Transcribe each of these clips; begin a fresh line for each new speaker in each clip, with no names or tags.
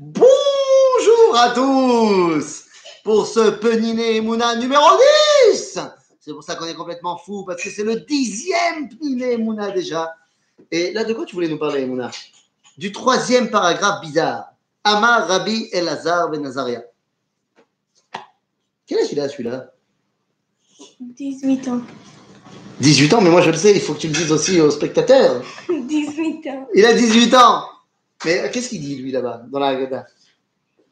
Bonjour à tous pour ce Peniné Mouna numéro 10 C'est pour ça qu'on est complètement fou, parce que c'est le dixième Peniné Mouna déjà. Et là, de quoi tu voulais nous parler, Mouna? Du troisième paragraphe bizarre. Amar Rabbi Elazar Ben Nazaria. Quel âge il a celui-là?
18 ans.
18 ans, mais moi je le sais, il faut que tu le dises aussi aux spectateurs.
18 ans.
Il a 18 ans mais qu'est-ce qu'il dit, lui, là-bas, dans la Haggadah?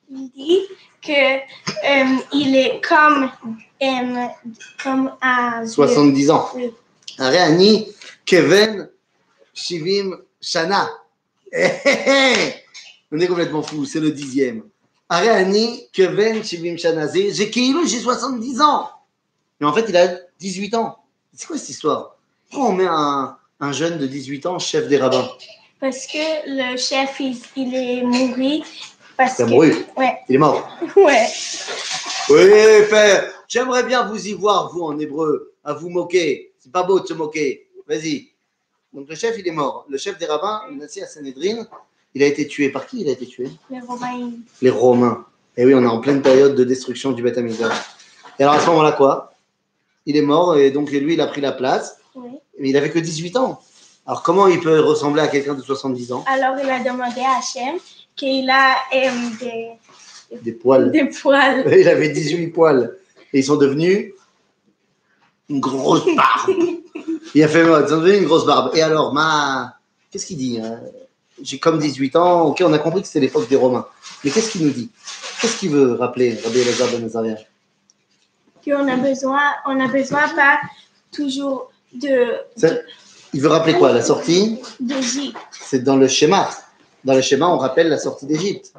Il dit que euh, il est comme, euh, comme un...
70 ans.
Oui.
Réani, Kevin, Shivim, Shana. Eh, eh, eh. On est complètement fou, c'est le dixième. Réani, Kevin, Shivim, Shana. J'ai Keilou, j'ai 70 ans. Mais en fait, il a 18 ans. C'est quoi cette histoire? Pourquoi on met un jeune de 18 ans chef des rabbins?
Parce que le chef, il, il est mouru. Parce
Il a
que,
mouru?
Ouais,
Il est mort?
ouais.
Oui, père, j'aimerais bien vous y voir, vous, en hébreu, à vous moquer. C'est pas beau de se moquer. Vas-y. Donc, le chef, il est mort. Le chef des rabbins, assis à Sanhedrin. Il a été tué. Par qui? Il a été tué?
Les Romains.
Les Romains. Et oui, on est en pleine période de destruction du Beth. Et alors, à ce moment-là, quoi? Il est mort et donc lui, il a pris la place.
Oui.
Mais il avait que 18 ans. Alors, comment il peut ressembler à quelqu'un de 70 ans?
Alors, il a demandé à Hachem qu'il a euh, des,
Des poils.
des poils.
Il avait 18 poils. Et ils sont devenus une grosse barbe. Il a fait mode, ils sont devenus une grosse barbe. Et alors, ma. Qu'est-ce qu'il dit hein? J'ai comme 18 ans. Ok, on a compris que c'était l'époque des Romains. Mais qu'est-ce qu'il nous dit? Qu'est-ce qu'il veut rappeler, Rabbi Elazar Ben Azaria
Qu'on a besoin, on a besoin pas toujours de,
Il veut rappeler quoi La sortie
d'Égypte.
C'est dans le schéma. Dans le schéma, on rappelle la sortie d'Égypte.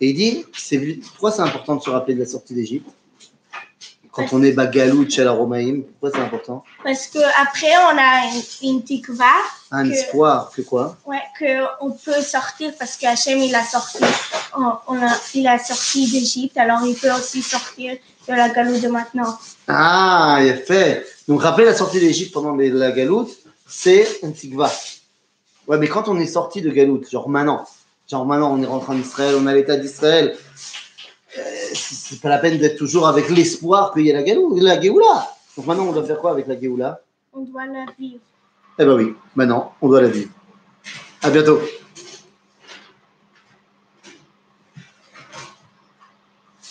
Et il dit c'est, pourquoi c'est important de se rappeler de la sortie d'Égypte Quand on est bagalout chez la Romaïm, pourquoi c'est important
Parce que après on a une, une tikva,
Un
Que-
espoir que quoi
ouais, que on peut sortir parce que Hachem il a sorti, on, on a, il a sorti d'Égypte, alors il peut aussi sortir de la galoute de maintenant.
Ah, il a fait. Donc, rappeler la sortie d'Égypte pendant les- la galoute, c'est un tikva. Ouais, mais quand on est sorti de galoute, genre maintenant, genre maintenant on est rentré en Israël, on a l'état d'Israël, euh, c'est pas la peine d'être toujours avec l'espoir qu'il y ait la galoute, la Géoula. Donc maintenant, on doit faire quoi avec la Géoula?
On doit la vivre.
Eh ben oui, maintenant, on doit la vivre. À bientôt.